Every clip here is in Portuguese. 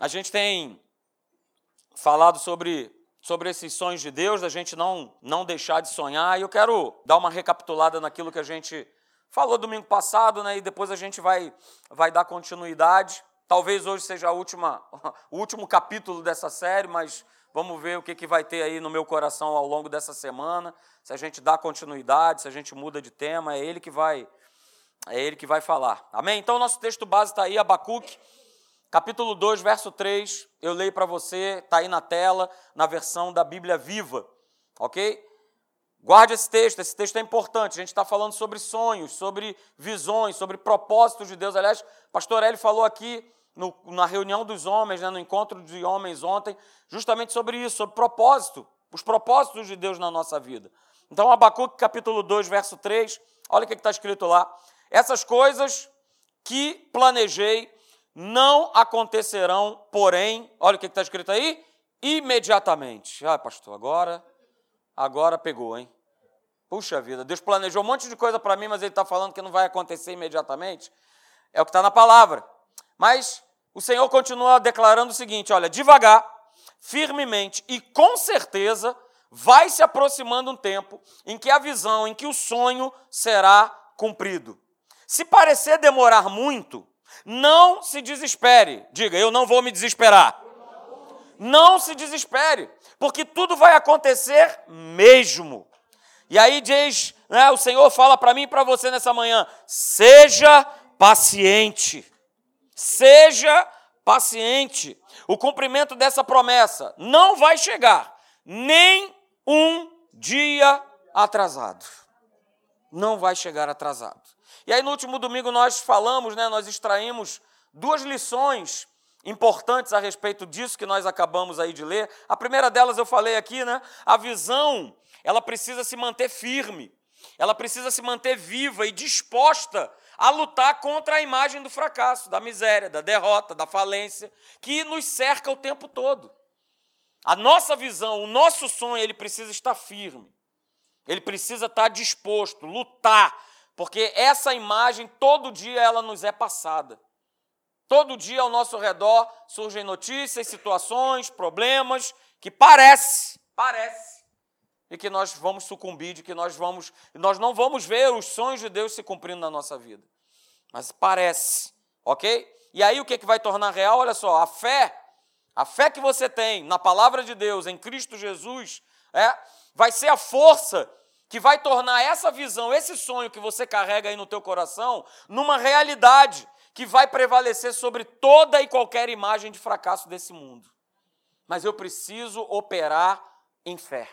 A gente tem falado sobre, sobre esses sonhos de Deus, da gente não, não deixar de sonhar, e eu quero dar uma recapitulada naquilo que a gente falou domingo passado, né? E depois a gente vai, vai dar continuidade. Talvez hoje seja a última, o último capítulo dessa série, mas vamos ver o que, que vai ter aí no meu coração ao longo dessa semana. Se a gente dá continuidade, se a gente muda de tema, é ele que vai, é ele que vai falar. Amém? Então, nosso texto base está aí, Abacuque, capítulo 2, verso 3. Eu leio para você, está aí na tela, na versão da Bíblia Viva. Ok? Guarde esse texto, esse texto é importante. A gente está falando sobre sonhos, sobre visões, sobre propósitos de Deus. Aliás, pastor Eli falou aqui no, na reunião dos homens, né, no encontro de homens ontem, justamente sobre isso, sobre propósito, os propósitos de Deus na nossa vida. Então, Abacuque capítulo 2, verso 3, olha o que está escrito lá. Essas coisas que planejei não acontecerão, porém, olha o que está escrito aí, imediatamente. Ah, pastor, agora, agora pegou, hein? Puxa vida, Deus planejou um monte de coisa para mim, mas Ele está falando que não vai acontecer imediatamente. É o que está na palavra. Mas o Senhor continua declarando o seguinte: olha, devagar, firmemente e com certeza vai se aproximando um tempo em que a visão, em que o sonho será cumprido. Se parecer demorar muito, não se desespere. Diga, eu não vou me desesperar. Não se desespere, porque tudo vai acontecer mesmo. E aí diz, né, o Senhor fala para mim e para você nessa manhã: seja paciente. Seja paciente. O cumprimento dessa promessa não vai chegar nem um dia atrasado. Não vai chegar atrasado. E aí no último domingo nós falamos, né, nós extraímos duas lições importantes a respeito disso que nós acabamos aí de ler. A primeira delas eu falei aqui, né? A visão, ela precisa se manter firme. Ela precisa se manter viva e disposta a lutar contra a imagem do fracasso, da miséria, da derrota, da falência, que nos cerca o tempo todo. A nossa visão, o nosso sonho, ele precisa estar firme. Ele precisa estar disposto, lutar, porque essa imagem todo dia ela nos é passada. Todo dia ao nosso redor surgem notícias, situações, problemas que parece, parece e que nós vamos sucumbir, de que nós vamos, nós não vamos ver os sonhos de Deus se cumprindo na nossa vida. Mas parece, ok? E aí o que, é que vai tornar real? Olha só, a fé, a fé que você tem na palavra de Deus, em Cristo Jesus, é, vai ser a força que vai tornar essa visão, esse sonho que você carrega aí no teu coração, numa realidade que vai prevalecer sobre toda e qualquer imagem de fracasso desse mundo. Mas eu preciso operar em fé.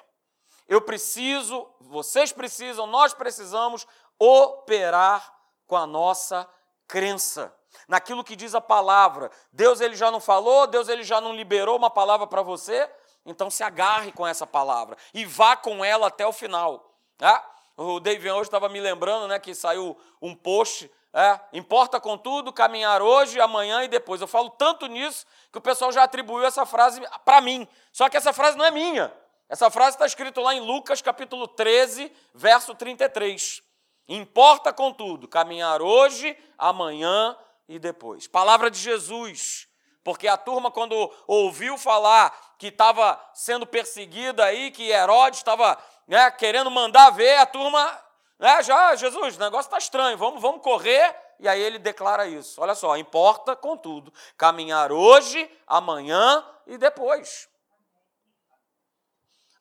Eu preciso, vocês precisam, nós precisamos operar com a nossa crença naquilo que diz a palavra. Deus ele já não falou, Deus ele já não liberou uma palavra para você, então se agarre com essa palavra e vá com ela até o final. Né? O David hoje estava me lembrando né, que saiu um post. É, importa contudo caminhar hoje, amanhã e depois. Eu falo tanto nisso que o pessoal já atribuiu essa frase para mim. Só que essa frase não é minha. Essa frase está escrita lá em Lucas capítulo 13, verso 33. Importa, contudo, caminhar hoje, amanhã e depois. Palavra de Jesus. Porque a turma, quando ouviu falar que estava sendo perseguida aí, que Herodes estava né, querendo mandar ver, a turma, né, já, Jesus, o negócio está estranho, vamos, vamos correr. E aí ele declara isso. Olha só, importa, contudo, caminhar hoje, amanhã e depois.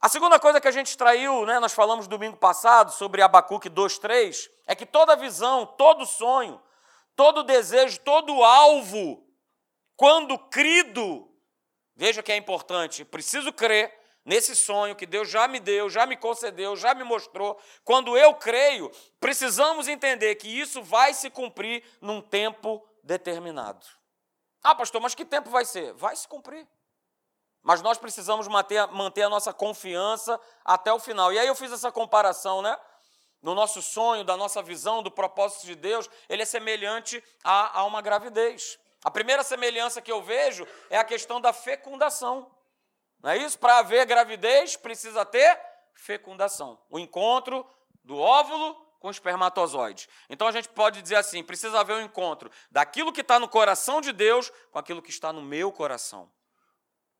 A segunda coisa que a gente extraiu, né, nós falamos domingo passado sobre Abacuque 2:3, é que toda visão, todo sonho, todo desejo, todo alvo, quando crido, veja que é importante, preciso crer nesse sonho que Deus já me deu, já me concedeu, já me mostrou. Quando eu creio, precisamos entender que isso vai se cumprir num tempo determinado. Ah, pastor, mas que tempo vai ser? Vai se cumprir. Mas nós precisamos manter, manter a nossa confiança até o final. E aí eu fiz essa comparação, né? No nosso sonho, da nossa visão, do propósito de Deus, ele é semelhante a, a uma gravidez. A primeira semelhança que eu vejo é a questão da fecundação. Não é isso? Para haver gravidez, precisa ter fecundação. O encontro do óvulo com espermatozoide. Então a gente pode dizer assim: precisa haver um encontro daquilo que está no coração de Deus com aquilo que está no meu coração.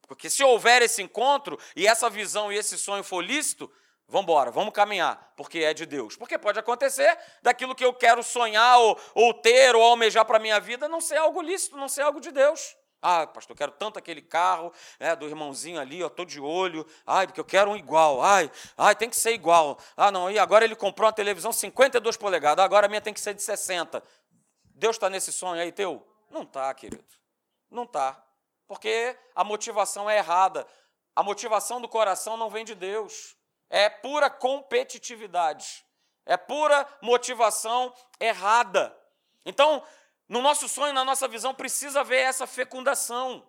Porque se houver esse encontro e essa visão e esse sonho for lícito, vamos embora, vamos caminhar, porque é de Deus. Porque pode acontecer daquilo que eu quero sonhar ou, ou ter ou almejar para a minha vida não ser algo lícito, não ser algo de Deus. Ah, pastor, eu quero tanto aquele carro né, do irmãozinho ali, eu estou de olho. Ai, porque eu quero um igual. Ai, ai, tem que ser igual. Ah, não, e agora ele comprou uma televisão 52 polegadas, agora a minha tem que ser de 60. Deus está nesse sonho aí teu? Não está, querido. Não está. Porque a motivação é errada. A motivação do coração não vem de Deus. É pura competitividade. É pura motivação errada. Então, no nosso sonho, na nossa visão, precisa haver essa fecundação.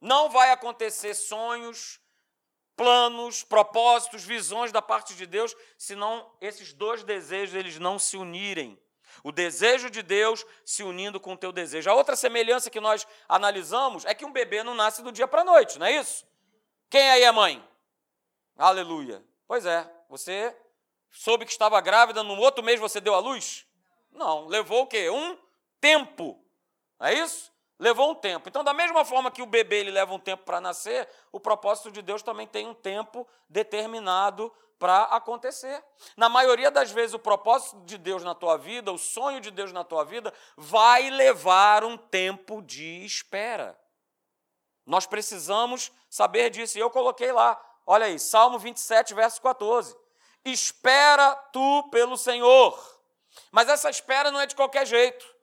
Não vai acontecer sonhos, planos, propósitos, visões da parte de Deus, se não esses dois desejos eles não se unirem. O desejo de Deus se unindo com o teu desejo. A outra semelhança que nós analisamos é que um bebê não nasce do dia para a noite, não é isso? Quem aí é mãe? Aleluia. Pois é, você soube que estava grávida, no outro mês você deu à luz? Não, levou o quê? Um tempo. Não é isso? Levou um tempo. Então, da mesma forma que o bebê ele leva um tempo para nascer, o propósito de Deus também tem um tempo determinado para acontecer. Na maioria das vezes, o propósito de Deus na tua vida, o sonho de Deus na tua vida, vai levar um tempo de espera. Nós precisamos saber disso. E eu coloquei lá, olha aí, Salmo 27, verso 14. Espera tu pelo Senhor. Mas essa espera não é de qualquer jeito.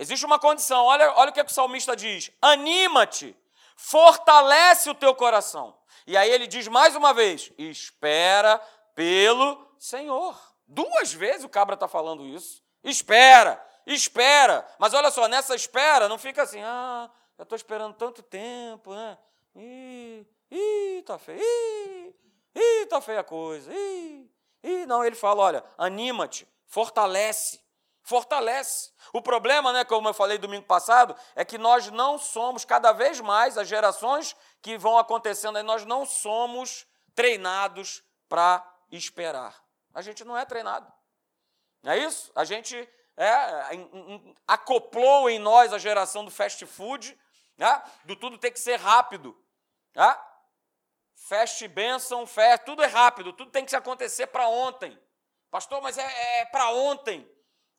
Existe uma condição, olha, olha o que, é que o salmista diz: anima-te, fortalece o teu coração. E aí ele diz mais uma vez: espera pelo Senhor. Duas vezes o cabra está falando isso. Espera, espera. Mas olha só, nessa espera não fica assim, ah, eu estou esperando tanto tempo, né? Ih, ih, tá feio, ih, ih, tá feia a coisa, ih, ih. Não, ele fala, olha, anima-te, fortalece, fortalece. O problema, né, como eu falei domingo passado, é que nós não somos, cada vez mais, as gerações que vão acontecendo aí, nós não somos treinados para esperar. A gente não é treinado. Não é isso? A gente é, acoplou em nós a geração do fast food, né? do tudo tem que ser rápido. Né? Fast bênção, fast, tudo é rápido, tudo tem que acontecer para ontem. Pastor, mas é, é para ontem.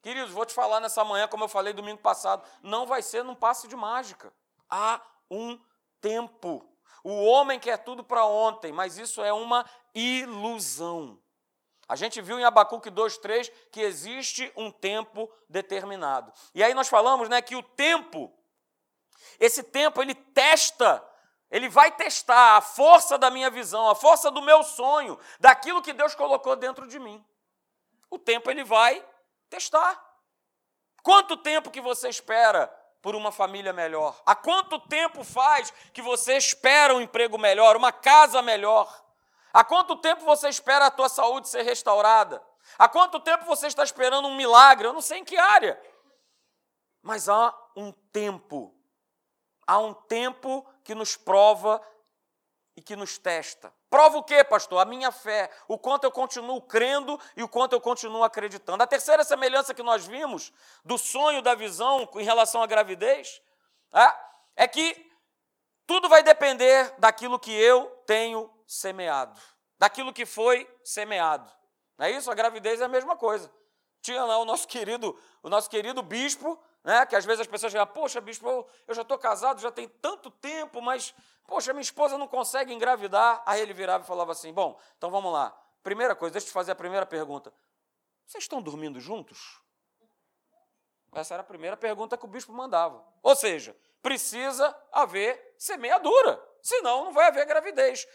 Queridos, vou te falar nessa manhã, como eu falei domingo passado, não vai ser num passe de mágica. Há um tempo. O homem quer tudo para ontem, mas isso é uma ilusão. A gente viu em Abacuque 2:3 que existe um tempo determinado. E aí nós falamos, né, que o tempo esse tempo ele testa, ele vai testar a força da minha visão, a força do meu sonho, daquilo que Deus colocou dentro de mim. O tempo ele vai Testar. Quanto tempo que você espera por uma família melhor? Há quanto tempo faz que você espera um emprego melhor, uma casa melhor? Há quanto tempo você espera a tua saúde ser restaurada? Há quanto tempo você está esperando um milagre? Eu não sei em que área. Mas há um tempo. Há um tempo que nos prova e que nos testa. Prova o quê, pastor? A minha fé, o quanto eu continuo crendo e o quanto eu continuo acreditando. A terceira semelhança que nós vimos do sonho, da visão em relação à gravidez, é, é que tudo vai depender daquilo que eu tenho semeado, daquilo que foi semeado. Não é isso? A gravidez é a mesma coisa. Tinha lá o nosso querido, o nosso querido bispo, né? Que às vezes as pessoas dizem, poxa, bispo, eu já estou casado, já tem tanto tempo, mas, poxa, minha esposa não consegue engravidar. Aí ele virava e falava assim: bom, então vamos lá. Primeira coisa, deixa eu te fazer a primeira pergunta. Vocês estão dormindo juntos? Essa era a primeira pergunta que o bispo mandava. Ou seja, precisa haver semeadura, senão não vai haver gravidez.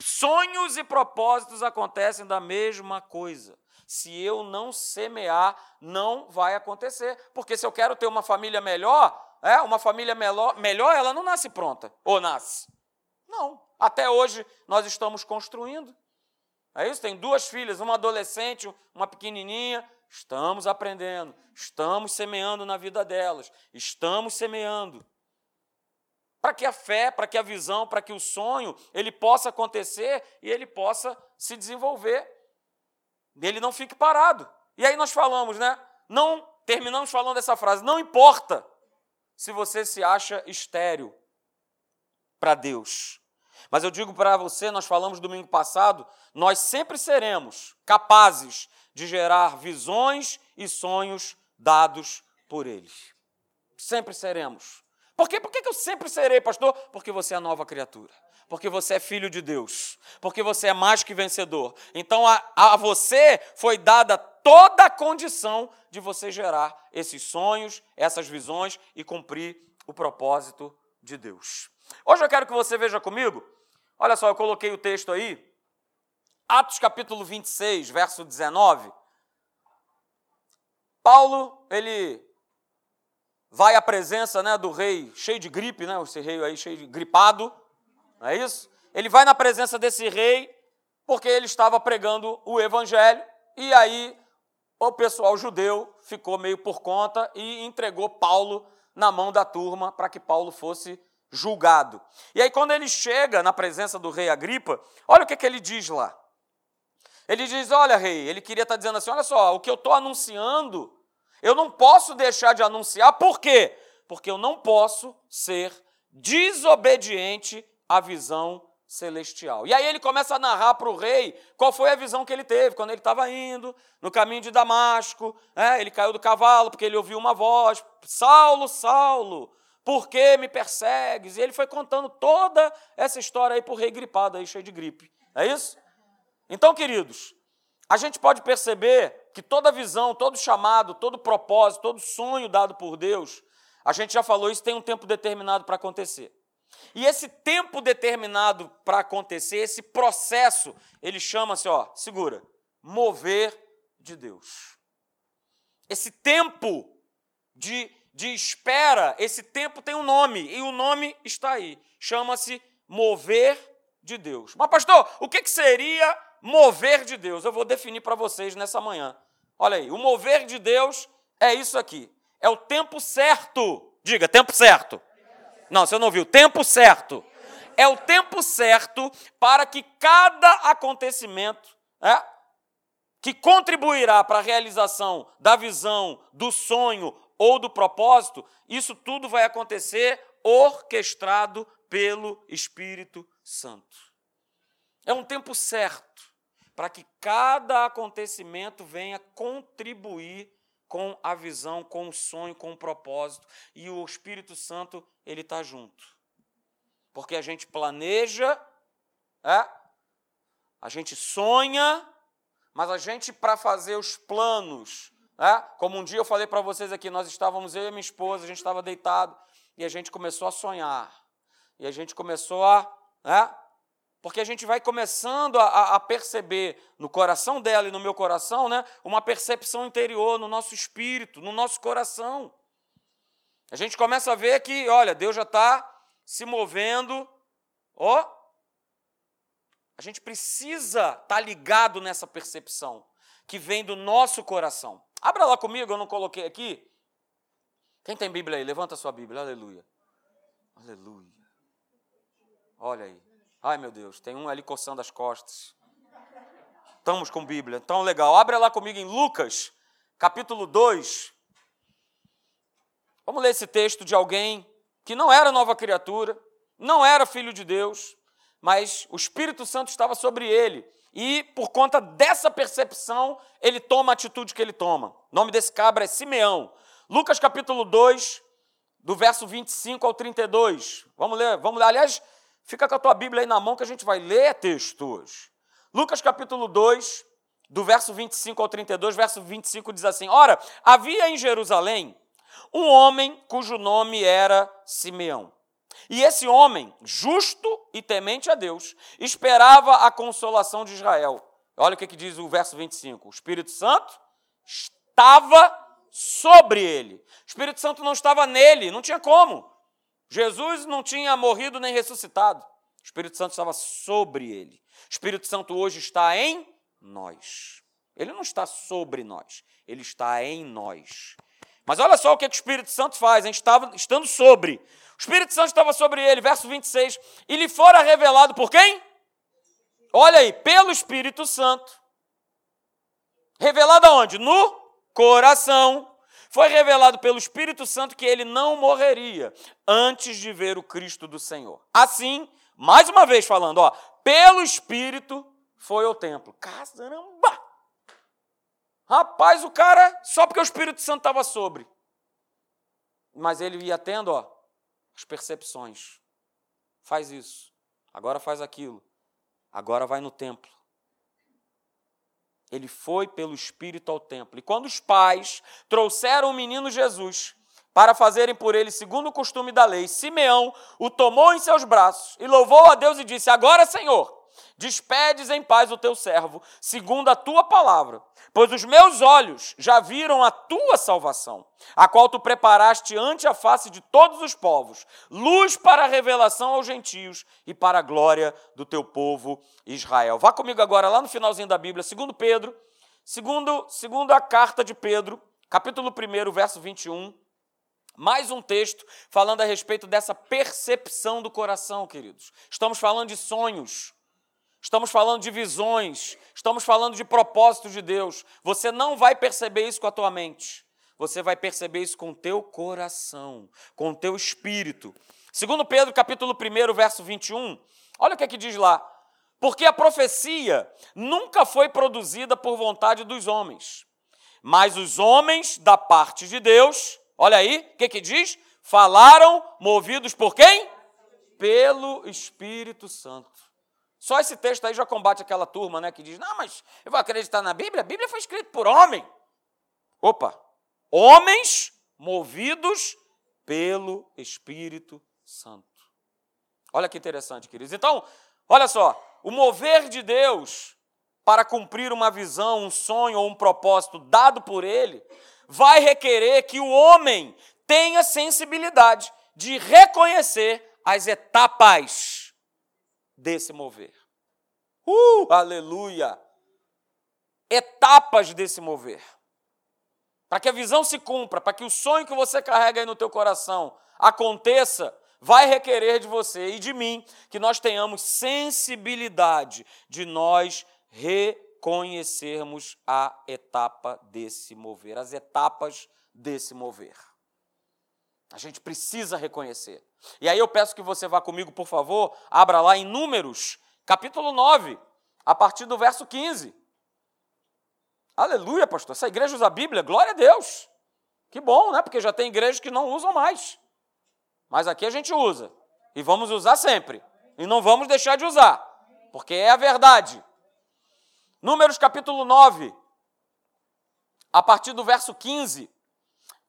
Sonhos e propósitos acontecem da mesma coisa. Se eu não semear, não vai acontecer. Porque se eu quero ter uma família melhor, é, uma família melhor, melhor, ela não nasce pronta. Ou nasce? Não. Até hoje nós estamos construindo. É isso? Tem duas filhas, uma adolescente, uma pequenininha. Estamos aprendendo, estamos semeando na vida delas, estamos semeando. Para que a fé, para que a visão, para que o sonho, ele possa acontecer e ele possa se desenvolver ele não fique parado. E aí nós falamos, né? Não terminamos falando dessa frase, não importa se você se acha estéreo para Deus. Mas eu digo para você, nós falamos domingo passado, nós sempre seremos capazes de gerar visões e sonhos dados por Ele. Sempre seremos. Por quê? Por que eu sempre serei, pastor? Porque você é nova criatura. Porque você é filho de Deus. Porque você é mais que vencedor. Então a, a você foi dada toda a condição de você gerar esses sonhos, essas visões e cumprir o propósito de Deus. Hoje eu quero que você veja comigo, olha só, eu coloquei o texto aí, Atos capítulo 26, verso 19. Paulo, ele vai à presença né, do rei cheio de gripe, né, esse rei aí cheio de gripado, não é isso? Ele vai na presença desse rei porque ele estava pregando o evangelho e aí o pessoal judeu ficou meio por conta e entregou Paulo na mão da turma para que Paulo fosse julgado. E aí, quando ele chega na presença do rei Agripa, olha o que, que ele diz lá. Ele diz: Olha, rei, ele queria estar tá dizendo assim: olha só, o que eu estou anunciando, eu não posso deixar de anunciar, por quê? Porque eu não posso ser desobediente à visão celestial. E aí ele começa a narrar para o rei qual foi a visão que ele teve quando ele estava indo no caminho de Damasco. É, ele caiu do cavalo porque ele ouviu uma voz: Saulo, Saulo, por que me persegues? E ele foi contando toda essa história aí para o rei gripado, aí, cheio de gripe. É isso? Então, queridos, a gente pode perceber que toda visão, todo chamado, todo propósito, todo sonho dado por Deus, a gente já falou isso, tem um tempo determinado para acontecer. E esse tempo determinado para acontecer, esse processo, ele chama-se, ó, segura, mover de Deus. Esse tempo de, de espera, esse tempo tem um nome, e o nome está aí. Chama-se mover de Deus. Mas, pastor, o que, que seria mover de Deus? Eu vou definir para vocês nessa manhã. Olha aí, o mover de Deus é isso aqui. É o tempo certo. Diga, tempo certo. Não, você não viu. Tempo certo. É o tempo certo para que cada acontecimento é, que contribuirá para a realização da visão, do sonho ou do propósito, isso tudo vai acontecer orquestrado pelo Espírito Santo. É um tempo certo para que cada acontecimento venha contribuir com a visão, com o sonho, com o propósito. E o Espírito Santo, ele está junto. Porque a gente planeja, é? a gente sonha, mas a gente, para fazer os planos, é? como um dia eu falei para vocês aqui, nós estávamos, eu e minha esposa, a gente estava deitado e a gente começou a sonhar. E a gente começou a. É? Porque a gente vai começando a, a, perceber no coração dela e no meu coração, né, uma percepção interior no nosso espírito, no nosso coração. A gente começa a ver que, olha, Deus já está se movendo, ó. A gente precisa estar tá ligado nessa percepção que vem do nosso coração. Abra lá comigo, eu não coloquei aqui. Quem tem Bíblia aí? Levanta a sua Bíblia, aleluia. Aleluia. Olha aí. Ai, meu Deus, tem um ali coçando as costas. Estamos com Bíblia. Então, legal. Abre lá comigo em Lucas, capítulo 2. Vamos ler esse texto de alguém que não era nova criatura, não era filho de Deus, mas o Espírito Santo estava sobre ele. E por conta dessa percepção, ele toma a atitude que ele toma. O nome desse cabra é Simeão. Lucas capítulo 2, do verso 25 ao 32. Vamos ler, vamos ler. Aliás, Fica com a tua Bíblia aí na mão que a gente vai ler texto hoje. Lucas capítulo 2, do verso 25 ao 32, verso 25 diz assim: Ora, havia em Jerusalém um homem cujo nome era Simeão. E esse homem, justo e temente a Deus, esperava a consolação de Israel. Olha o que, que diz o verso 25: O Espírito Santo estava sobre ele. O Espírito Santo não estava nele, não tinha como. Jesus não tinha morrido nem ressuscitado. O Espírito Santo estava sobre ele. O Espírito Santo hoje está em nós. Ele não está sobre nós, ele está em nós. Mas olha só o que, que o Espírito Santo faz, gente estava estando sobre. O Espírito Santo estava sobre ele, verso 26, e lhe fora revelado por quem? Olha aí, pelo Espírito Santo. Revelado aonde? No coração. Foi revelado pelo Espírito Santo que ele não morreria antes de ver o Cristo do Senhor. Assim, mais uma vez falando, ó, pelo Espírito foi ao templo. Caramba! Rapaz, o cara, só porque o Espírito Santo estava sobre. Mas ele ia tendo, ó, as percepções. Faz isso, agora faz aquilo, agora vai no templo. Ele foi pelo Espírito ao templo. E quando os pais trouxeram o menino Jesus para fazerem por ele segundo o costume da lei, Simeão o tomou em seus braços e louvou a Deus e disse: Agora, Senhor, despedes em paz o teu servo, segundo a tua palavra, pois os meus olhos já viram a tua salvação, a qual tu preparaste ante a face de todos os povos, luz para a revelação aos gentios e para a glória do teu povo Israel. Vá comigo agora lá no finalzinho da Bíblia, segundo Pedro, segundo, segundo a carta de Pedro, capítulo 1, verso 21. Mais um texto falando a respeito dessa percepção do coração, queridos. Estamos falando de sonhos. Estamos falando de visões, estamos falando de propósitos de Deus. Você não vai perceber isso com a tua mente. Você vai perceber isso com o teu coração, com o teu espírito. Segundo Pedro, capítulo 1, verso 21, olha o que é que diz lá. Porque a profecia nunca foi produzida por vontade dos homens, mas os homens da parte de Deus, olha aí, o que que diz? Falaram movidos por quem? Pelo Espírito Santo. Só esse texto aí já combate aquela turma né, que diz: não, mas eu vou acreditar na Bíblia? A Bíblia foi escrita por homem. Opa! Homens movidos pelo Espírito Santo. Olha que interessante, queridos. Então, olha só: o mover de Deus para cumprir uma visão, um sonho ou um propósito dado por Ele, vai requerer que o homem tenha sensibilidade de reconhecer as etapas desse mover. Uh, aleluia! Etapas desse mover. Para que a visão se cumpra, para que o sonho que você carrega aí no teu coração aconteça, vai requerer de você e de mim que nós tenhamos sensibilidade de nós reconhecermos a etapa desse mover, as etapas desse mover. A gente precisa reconhecer. E aí eu peço que você vá comigo, por favor, abra lá em Números, capítulo 9, a partir do verso 15. Aleluia, pastor. Essa igreja usa a Bíblia, glória a Deus. Que bom, né? Porque já tem igrejas que não usam mais. Mas aqui a gente usa. E vamos usar sempre. E não vamos deixar de usar. Porque é a verdade. Números capítulo 9, a partir do verso 15.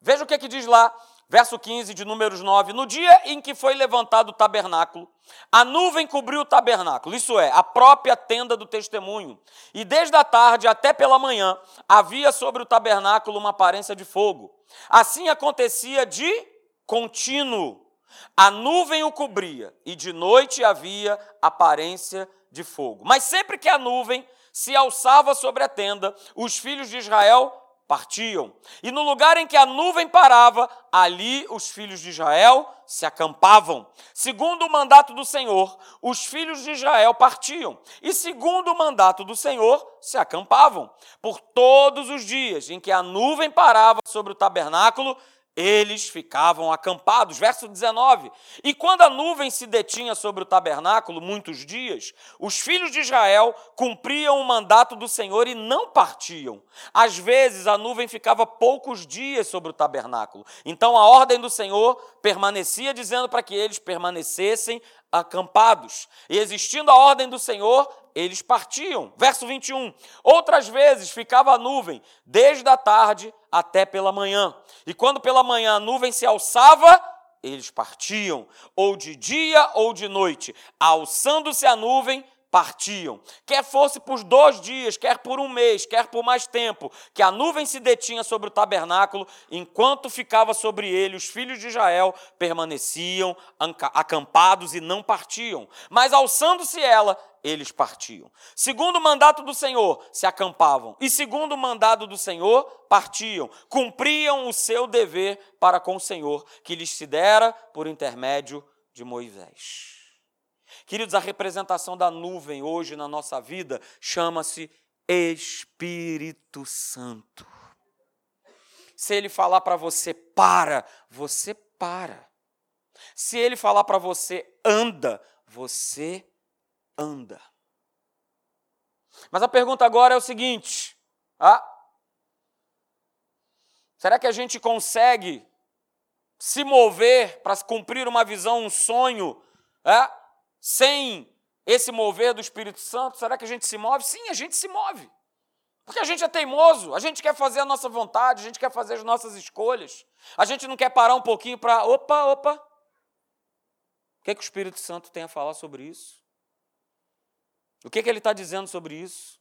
Veja o que, é que diz lá. Verso 15 de Números 9: No dia em que foi levantado o tabernáculo, a nuvem cobriu o tabernáculo, isso é, a própria tenda do testemunho. E desde a tarde até pela manhã havia sobre o tabernáculo uma aparência de fogo. Assim acontecia de contínuo. A nuvem o cobria e de noite havia aparência de fogo. Mas sempre que a nuvem se alçava sobre a tenda, os filhos de Israel partiam. E no lugar em que a nuvem parava, ali os filhos de Israel se acampavam. Segundo o mandato do Senhor, os filhos de Israel partiam. E segundo o mandato do Senhor, se acampavam. Por todos os dias em que a nuvem parava sobre o tabernáculo, eles ficavam acampados. Verso 19. E quando a nuvem se detinha sobre o tabernáculo muitos dias, os filhos de Israel cumpriam o mandato do Senhor e não partiam. Às vezes a nuvem ficava poucos dias sobre o tabernáculo. Então a ordem do Senhor permanecia dizendo para que eles permanecessem acampados. E existindo a ordem do Senhor, eles partiam. Verso 21. Outras vezes ficava a nuvem desde a tarde até pela manhã. E quando pela manhã a nuvem se alçava, eles partiam, ou de dia ou de noite. Alçando-se a nuvem, partiam. Quer fosse por dois dias, quer por um mês, quer por mais tempo, que a nuvem se detinha sobre o tabernáculo, enquanto ficava sobre ele, os filhos de Israel permaneciam acampados e não partiam. Mas alçando-se ela, eles partiam. Segundo o mandato do Senhor, se acampavam. E segundo o mandado do Senhor, partiam. Cumpriam o seu dever para com o Senhor, que lhes se dera por intermédio de Moisés. Queridos, a representação da nuvem hoje na nossa vida chama-se Espírito Santo. Se ele falar para você para, você para. Se ele falar para você anda, você anda. Mas a pergunta agora é o seguinte: ah, será que a gente consegue se mover para cumprir uma visão, um sonho, é, sem esse mover do Espírito Santo? Será que a gente se move? Sim, a gente se move. Porque a gente é teimoso, a gente quer fazer a nossa vontade, a gente quer fazer as nossas escolhas. A gente não quer parar um pouquinho para, opa, opa. O que, é que o Espírito Santo tem a falar sobre isso? O que, é que ele está dizendo sobre isso?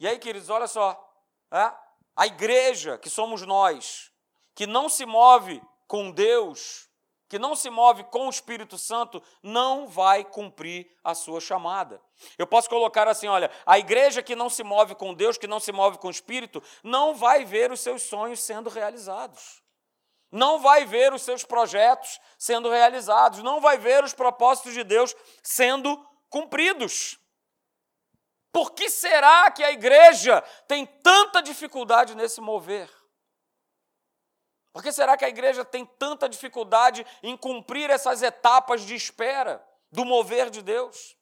E aí, queridos, olha só. É? A igreja, que somos nós, que não se move com Deus, que não se move com o Espírito Santo, não vai cumprir a sua chamada. Eu posso colocar assim: olha, a igreja que não se move com Deus, que não se move com o Espírito, não vai ver os seus sonhos sendo realizados. Não vai ver os seus projetos sendo realizados, não vai ver os propósitos de Deus sendo cumpridos. Por que será que a igreja tem tanta dificuldade nesse mover? Por que será que a igreja tem tanta dificuldade em cumprir essas etapas de espera do mover de Deus?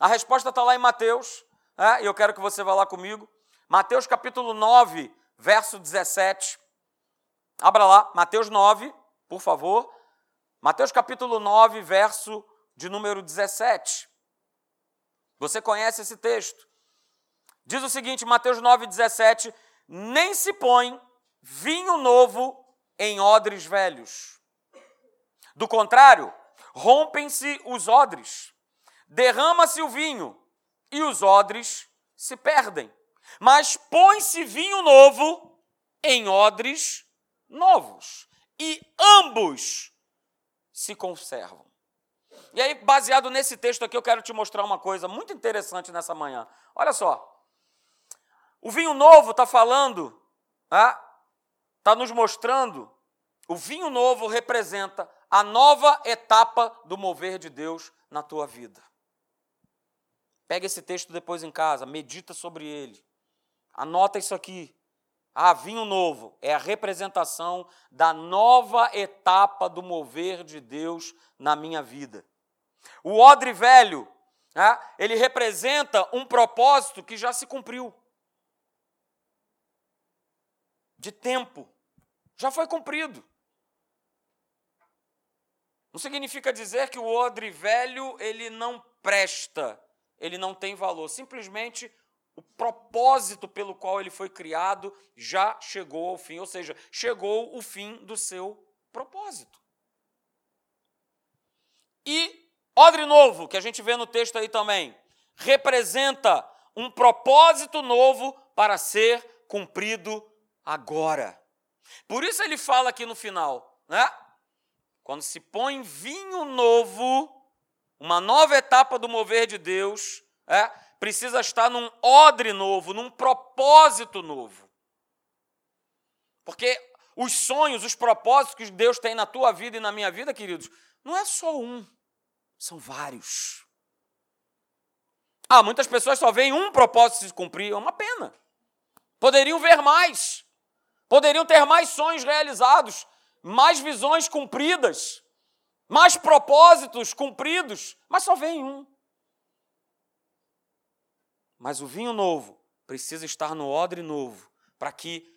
A resposta está lá em Mateus, é, e eu quero que você vá lá comigo. Mateus capítulo 9, verso 17. Abra lá, Mateus 9, por favor. Mateus capítulo 9, verso de número 17. Você conhece esse texto? Diz o seguinte, Mateus 9, 17: Nem se põe vinho novo em odres velhos. Do contrário, rompem-se os odres, derrama-se o vinho e os odres se perdem. Mas põe-se vinho novo em odres novos e ambos se conservam. E aí, baseado nesse texto aqui, eu quero te mostrar uma coisa muito interessante nessa manhã. Olha só. O vinho novo está falando está nos mostrando, o vinho novo representa a nova etapa do mover de Deus na tua vida. Pega esse texto depois em casa, medita sobre ele. Anota isso aqui. Ah, vinho novo é a representação da nova etapa do mover de Deus na minha vida. O odre velho, né, ele representa um propósito que já se cumpriu. De tempo já foi cumprido. Não significa dizer que o odre velho ele não presta, ele não tem valor. Simplesmente o propósito pelo qual ele foi criado já chegou ao fim, ou seja, chegou o fim do seu propósito. E odre novo, que a gente vê no texto aí também, representa um propósito novo para ser cumprido agora. Por isso ele fala aqui no final, né? Quando se põe vinho novo, uma nova etapa do mover de Deus, é, precisa estar num odre novo, num propósito novo. Porque os sonhos, os propósitos que Deus tem na tua vida e na minha vida, queridos, não é só um, são vários. Ah, muitas pessoas só veem um propósito se cumprir, é uma pena. Poderiam ver mais. Poderiam ter mais sonhos realizados, mais visões cumpridas, mais propósitos cumpridos, mas só vem um. Mas o vinho novo precisa estar no odre novo para que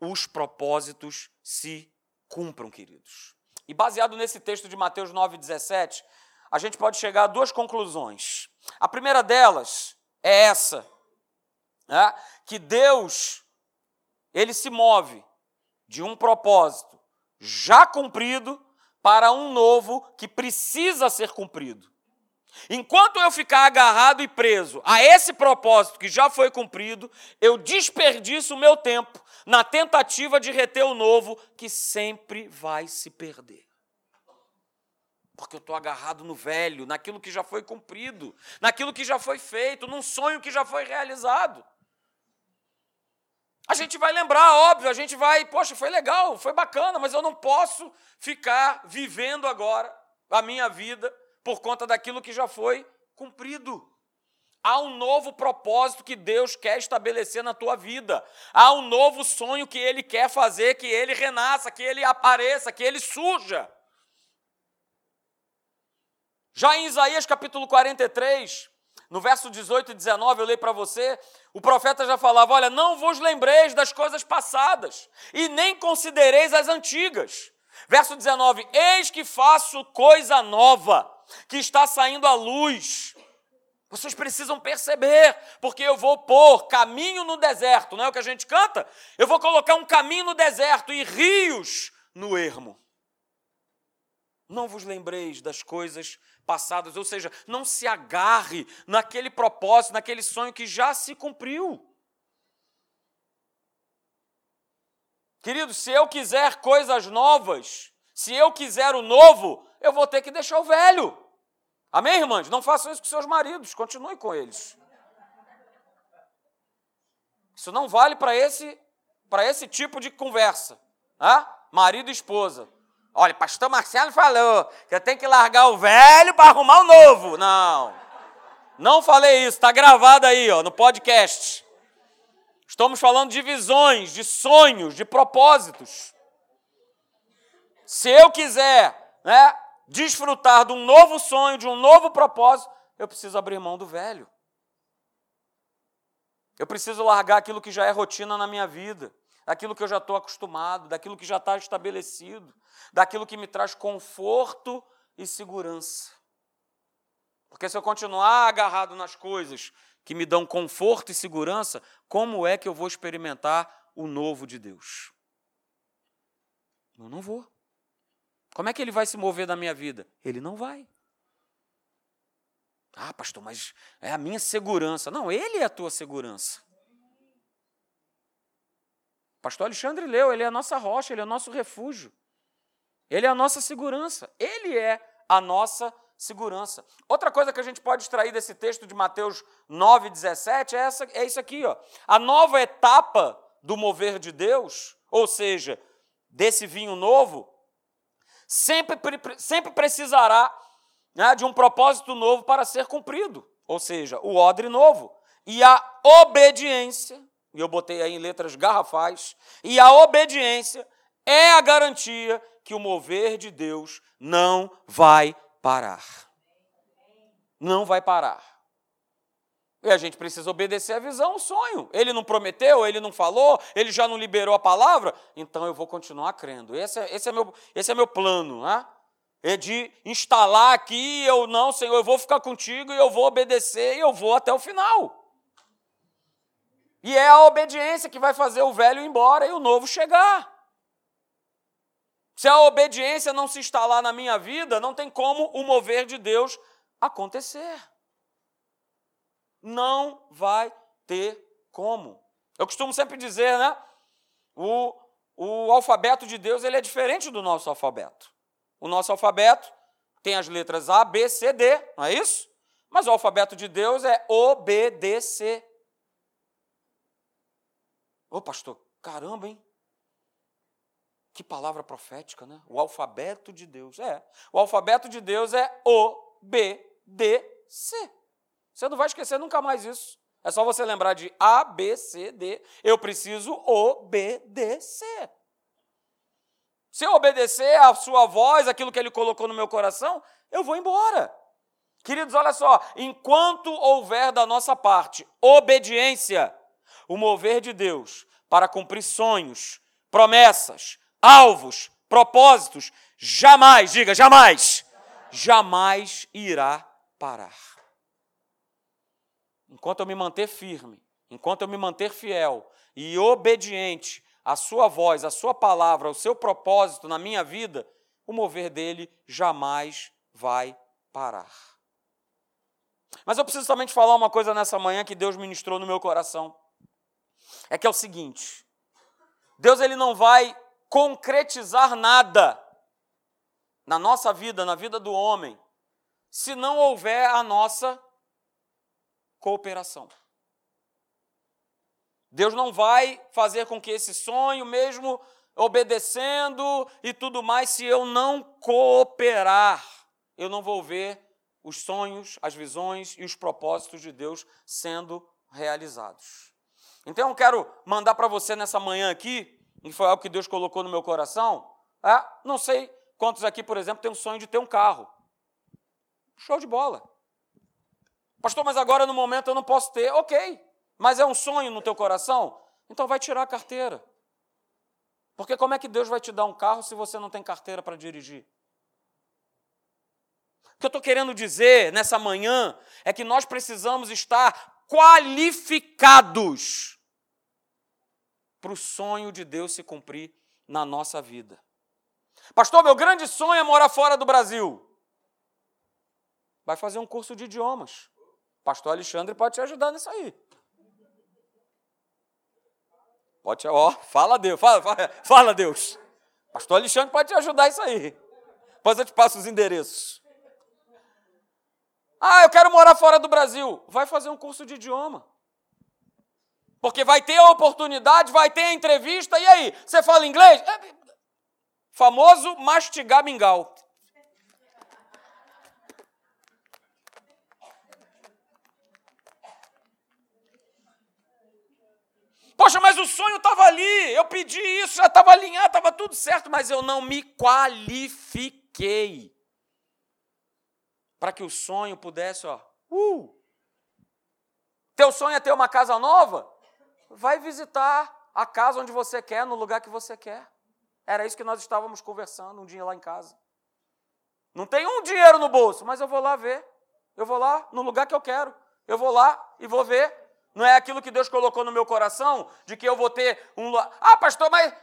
os propósitos se cumpram, queridos. E baseado nesse texto de Mateus 9,17, a gente pode chegar a duas conclusões. A primeira delas é essa: né? que Deus ele se move de um propósito já cumprido para um novo que precisa ser cumprido. Enquanto eu ficar agarrado e preso a esse propósito que já foi cumprido, eu desperdiço o meu tempo na tentativa de reter o novo que sempre vai se perder. Porque eu estou agarrado no velho, naquilo que já foi cumprido, naquilo que já foi feito, num sonho que já foi realizado. A gente vai lembrar, óbvio, a gente vai, poxa, foi legal, foi bacana, mas eu não posso ficar vivendo agora a minha vida por conta daquilo que já foi cumprido. Há um novo propósito que Deus quer estabelecer na tua vida. Há um novo sonho que Ele quer fazer, que Ele renasça, que Ele apareça, que Ele surja. Já em Isaías capítulo 43, no verso 18 e 19, eu leio para você, o profeta já falava: Olha, não vos lembreis das coisas passadas, e nem considereis as antigas. Verso 19: Eis que faço coisa nova, que está saindo à luz. Vocês precisam perceber, porque eu vou pôr caminho no deserto, não é o que a gente canta? Eu vou colocar um caminho no deserto e rios no ermo. Não vos lembreis das coisas passadas, ou seja, não se agarre naquele propósito, naquele sonho que já se cumpriu. Querido, se eu quiser coisas novas, se eu quiser o novo, eu vou ter que deixar o velho. Amém, irmãs? Não façam isso com seus maridos, continue com eles. Isso não vale para esse, esse tipo de conversa. Hein? Marido e esposa. Olha, pastor Marcelo falou que eu tenho que largar o velho para arrumar o novo. Não. Não falei isso, está gravado aí, ó, no podcast. Estamos falando de visões, de sonhos, de propósitos. Se eu quiser, né, desfrutar de um novo sonho, de um novo propósito, eu preciso abrir mão do velho. Eu preciso largar aquilo que já é rotina na minha vida, daquilo que eu já estou acostumado, daquilo que já está estabelecido, daquilo que me traz conforto e segurança. Porque se eu continuar agarrado nas coisas que me dão conforto e segurança, como é que eu vou experimentar o novo de Deus? Eu não vou. Como é que ele vai se mover da minha vida? Ele não vai. Ah, pastor, mas é a minha segurança. Não, ele é a tua segurança. Pastor Alexandre leu, ele é a nossa rocha, ele é o nosso refúgio. Ele é a nossa segurança. Ele é a nossa segurança. Outra coisa que a gente pode extrair desse texto de Mateus 9,17 é, essa, é isso aqui. Ó. A nova etapa do mover de Deus, ou seja, desse vinho novo, sempre, sempre precisará né, de um propósito novo para ser cumprido, ou seja, o odre novo. E a obediência, e eu botei aí em letras garrafais, e a obediência é a garantia que o mover de Deus não vai parar. Não vai parar. E a gente precisa obedecer a visão, o sonho. Ele não prometeu, ele não falou, ele já não liberou a palavra, então eu vou continuar crendo. Esse é, esse é, meu, esse é meu plano, né? É de instalar aqui, eu não, Senhor, eu vou ficar contigo e eu vou obedecer e eu vou até o final. E é a obediência que vai fazer o velho ir embora e o novo chegar. Se a obediência não se instalar na minha vida, não tem como o mover de Deus acontecer não vai ter como. Eu costumo sempre dizer, né? O, o alfabeto de Deus ele é diferente do nosso alfabeto. O nosso alfabeto tem as letras A, B, C, D, não é isso? Mas o alfabeto de Deus é O, Ô pastor, caramba, hein? Que palavra profética, né? O alfabeto de Deus. É. O alfabeto de Deus é O, B, D, C. Você não vai esquecer nunca mais isso. É só você lembrar de A, B, C, D. Eu preciso obedecer. Se eu obedecer a sua voz, aquilo que ele colocou no meu coração, eu vou embora. Queridos, olha só, enquanto houver da nossa parte obediência, o mover de Deus para cumprir sonhos, promessas, alvos, propósitos, jamais, diga, jamais, jamais irá parar. Enquanto eu me manter firme, enquanto eu me manter fiel e obediente à Sua voz, à Sua palavra, ao seu propósito na minha vida, o mover dele jamais vai parar. Mas eu preciso somente falar uma coisa nessa manhã que Deus ministrou no meu coração. É que é o seguinte: Deus ele não vai concretizar nada na nossa vida, na vida do homem, se não houver a nossa cooperação. Deus não vai fazer com que esse sonho, mesmo obedecendo e tudo mais, se eu não cooperar, eu não vou ver os sonhos, as visões e os propósitos de Deus sendo realizados. Então eu quero mandar para você nessa manhã aqui, e foi algo que Deus colocou no meu coração. É, não sei quantos aqui, por exemplo, têm um sonho de ter um carro. Show de bola. Pastor, mas agora no momento eu não posso ter. Ok, mas é um sonho no teu coração? Então vai tirar a carteira. Porque como é que Deus vai te dar um carro se você não tem carteira para dirigir? O que eu estou querendo dizer nessa manhã é que nós precisamos estar qualificados para o sonho de Deus se cumprir na nossa vida. Pastor, meu grande sonho é morar fora do Brasil. Vai fazer um curso de idiomas. Pastor Alexandre pode te ajudar nisso aí. Pode, ó, fala Deus, fala, fala, fala Deus. Pastor Alexandre pode te ajudar isso aí. Depois eu te passo os endereços. Ah, eu quero morar fora do Brasil. Vai fazer um curso de idioma. Porque vai ter a oportunidade, vai ter a entrevista, e aí? Você fala inglês? É, famoso mastigar mingau. Poxa, mas o sonho estava ali, eu pedi isso, já estava alinhado, estava tudo certo, mas eu não me qualifiquei para que o sonho pudesse, ó, uh! Teu sonho é ter uma casa nova? Vai visitar a casa onde você quer, no lugar que você quer. Era isso que nós estávamos conversando um dia lá em casa. Não tem um dinheiro no bolso, mas eu vou lá ver. Eu vou lá no lugar que eu quero. Eu vou lá e vou ver. Não é aquilo que Deus colocou no meu coração, de que eu vou ter um. Ah, pastor, mas.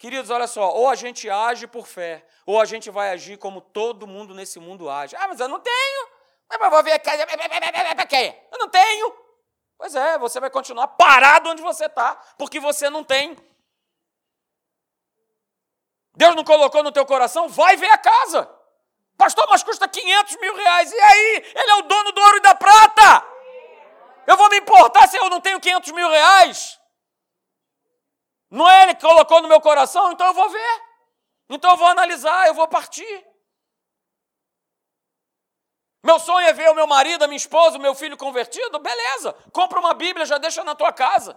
Queridos, olha só, ou a gente age por fé, ou a gente vai agir como todo mundo nesse mundo age. Ah, mas eu não tenho. Mas vou ver casa. Eu não tenho. Pois é, você vai continuar parado onde você está, porque você não tem. Deus não colocou no teu coração? Vai ver a casa. Pastor, mas custa 500 mil reais. E aí? Ele é o dono do ouro e da prata. Eu vou me importar se eu não tenho 500 mil reais? Não é Ele que colocou no meu coração? Então eu vou ver. Então eu vou analisar, eu vou partir. Meu sonho é ver o meu marido, a minha esposa, o meu filho convertido? Beleza, compra uma Bíblia, já deixa na tua casa.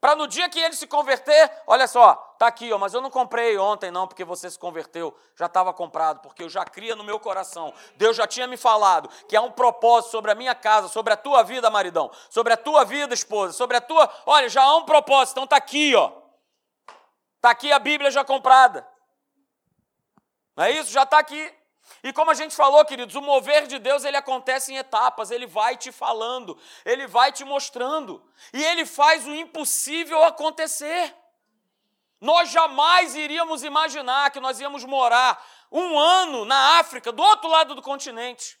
Para no dia que ele se converter, olha só, tá aqui, ó, mas eu não comprei ontem não, porque você se converteu, já estava comprado, porque eu já cria no meu coração. Deus já tinha me falado que há um propósito sobre a minha casa, sobre a tua vida, maridão, sobre a tua vida, esposa, sobre a tua, olha, já há um propósito, então tá aqui, ó. Tá aqui a Bíblia já comprada. Não é isso? Já está aqui. E como a gente falou, queridos, o mover de Deus ele acontece em etapas, ele vai te falando, ele vai te mostrando, e ele faz o impossível acontecer. Nós jamais iríamos imaginar que nós íamos morar um ano na África, do outro lado do continente.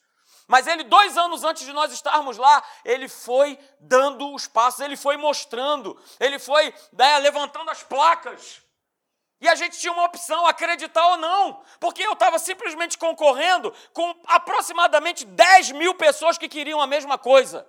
Mas ele, dois anos antes de nós estarmos lá, ele foi dando os passos, ele foi mostrando, ele foi né, levantando as placas. E a gente tinha uma opção, acreditar ou não, porque eu estava simplesmente concorrendo com aproximadamente 10 mil pessoas que queriam a mesma coisa.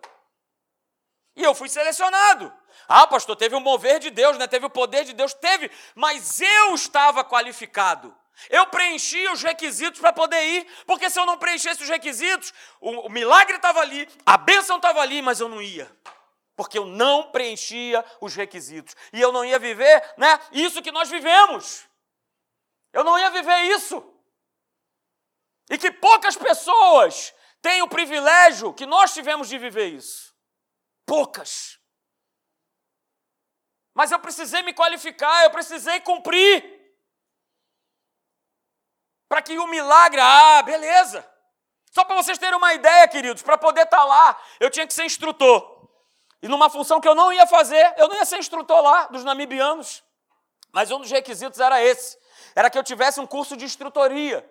E eu fui selecionado. Ah, pastor, teve o mover de Deus, né? teve o poder de Deus, teve, mas eu estava qualificado. Eu preenchi os requisitos para poder ir, porque se eu não preenchesse os requisitos, o, o milagre estava ali, a bênção estava ali, mas eu não ia porque eu não preenchia os requisitos. E eu não ia viver, né, isso que nós vivemos. Eu não ia viver isso. E que poucas pessoas têm o privilégio que nós tivemos de viver isso. Poucas. Mas eu precisei me qualificar, eu precisei cumprir. Para que o milagre, ah, beleza. Só para vocês terem uma ideia, queridos, para poder estar tá lá, eu tinha que ser instrutor. E numa função que eu não ia fazer, eu não ia ser instrutor lá dos namibianos. Mas um dos requisitos era esse: era que eu tivesse um curso de instrutoria.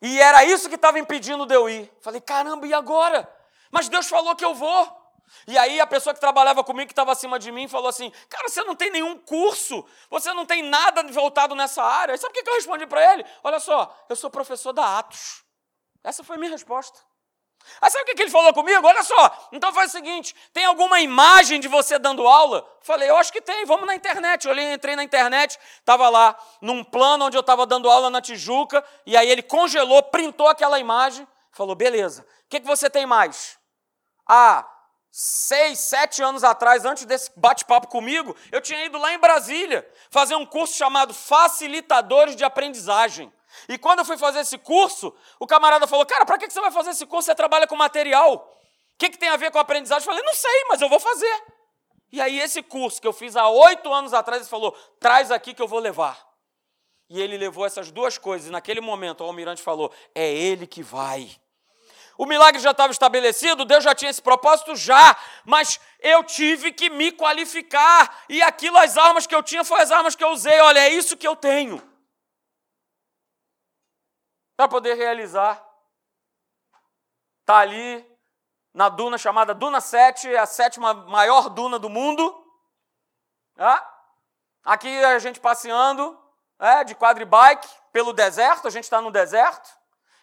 E era isso que estava impedindo de eu ir. Falei, caramba, e agora? Mas Deus falou que eu vou. E aí a pessoa que trabalhava comigo, que estava acima de mim, falou assim: Cara, você não tem nenhum curso, você não tem nada voltado nessa área. E sabe o que eu respondi para ele? Olha só, eu sou professor da Atos. Essa foi a minha resposta. Aí sabe o que ele falou comigo? Olha só, então faz o seguinte: tem alguma imagem de você dando aula? Falei, eu acho que tem, vamos na internet. Eu olhei, entrei na internet, estava lá num plano onde eu estava dando aula na Tijuca, e aí ele congelou, printou aquela imagem. Falou, beleza. O que, que você tem mais? Ah, seis, sete anos atrás, antes desse bate-papo comigo, eu tinha ido lá em Brasília fazer um curso chamado Facilitadores de Aprendizagem. E quando eu fui fazer esse curso, o camarada falou: Cara, para que você vai fazer esse curso? Você trabalha com material. O que, que tem a ver com aprendizagem? Eu falei: Não sei, mas eu vou fazer. E aí, esse curso que eu fiz há oito anos atrás, ele falou: Traz aqui que eu vou levar. E ele levou essas duas coisas. E naquele momento, o almirante falou: É ele que vai. O milagre já estava estabelecido, Deus já tinha esse propósito? Já, mas eu tive que me qualificar, e aquilo, as armas que eu tinha, foram as armas que eu usei. Olha, é isso que eu tenho. Para poder realizar. Está ali, na duna chamada Duna 7, é a sétima maior duna do mundo. É? Aqui a gente passeando é, de quadribike pelo deserto, a gente está no deserto.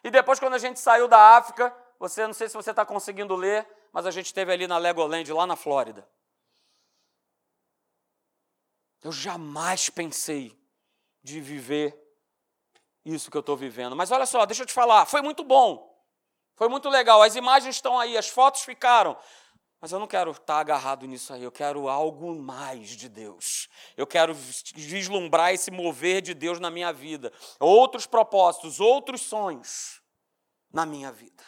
E depois, quando a gente saiu da África, você não sei se você está conseguindo ler, mas a gente esteve ali na Legoland, lá na Flórida. Eu jamais pensei de viver isso que eu estou vivendo. Mas olha só, deixa eu te falar, foi muito bom. Foi muito legal. As imagens estão aí, as fotos ficaram. Mas eu não quero estar agarrado nisso aí, eu quero algo mais de Deus. Eu quero vislumbrar esse mover de Deus na minha vida. Outros propósitos, outros sonhos na minha vida.